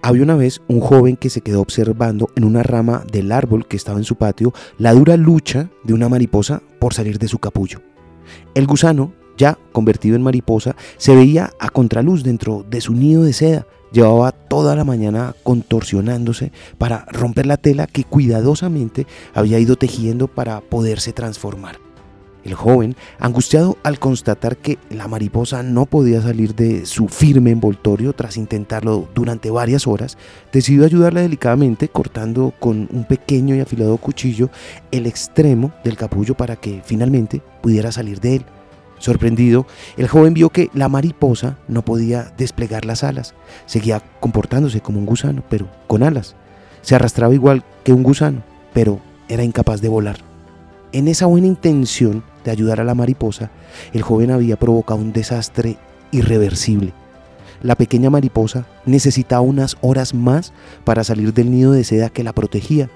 Había una vez un joven que se quedó observando en una rama del árbol que estaba en su patio la dura lucha de una mariposa por salir de su capullo. El gusano, ya convertido en mariposa, se veía a contraluz dentro de su nido de seda. Llevaba toda la mañana contorsionándose para romper la tela que cuidadosamente había ido tejiendo para poderse transformar. El joven, angustiado al constatar que la mariposa no podía salir de su firme envoltorio tras intentarlo durante varias horas, decidió ayudarla delicadamente cortando con un pequeño y afilado cuchillo el extremo del capullo para que finalmente pudiera salir de él. Sorprendido, el joven vio que la mariposa no podía desplegar las alas. Seguía comportándose como un gusano, pero con alas. Se arrastraba igual que un gusano, pero era incapaz de volar. En esa buena intención de ayudar a la mariposa, el joven había provocado un desastre irreversible. La pequeña mariposa necesitaba unas horas más para salir del nido de seda que la protegía.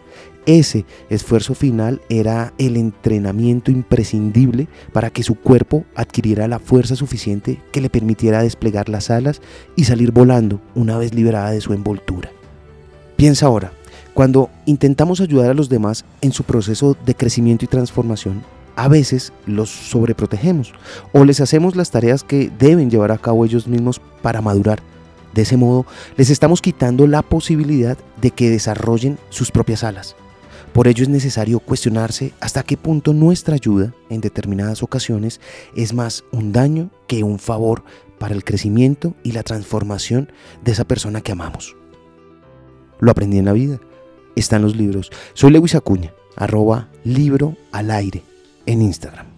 Ese esfuerzo final era el entrenamiento imprescindible para que su cuerpo adquiriera la fuerza suficiente que le permitiera desplegar las alas y salir volando una vez liberada de su envoltura. Piensa ahora, cuando intentamos ayudar a los demás en su proceso de crecimiento y transformación, a veces los sobreprotegemos o les hacemos las tareas que deben llevar a cabo ellos mismos para madurar. De ese modo, les estamos quitando la posibilidad de que desarrollen sus propias alas. Por ello es necesario cuestionarse hasta qué punto nuestra ayuda en determinadas ocasiones es más un daño que un favor para el crecimiento y la transformación de esa persona que amamos. Lo aprendí en la vida. Está en los libros. Soy Lewis Acuña, arroba libro al aire en Instagram.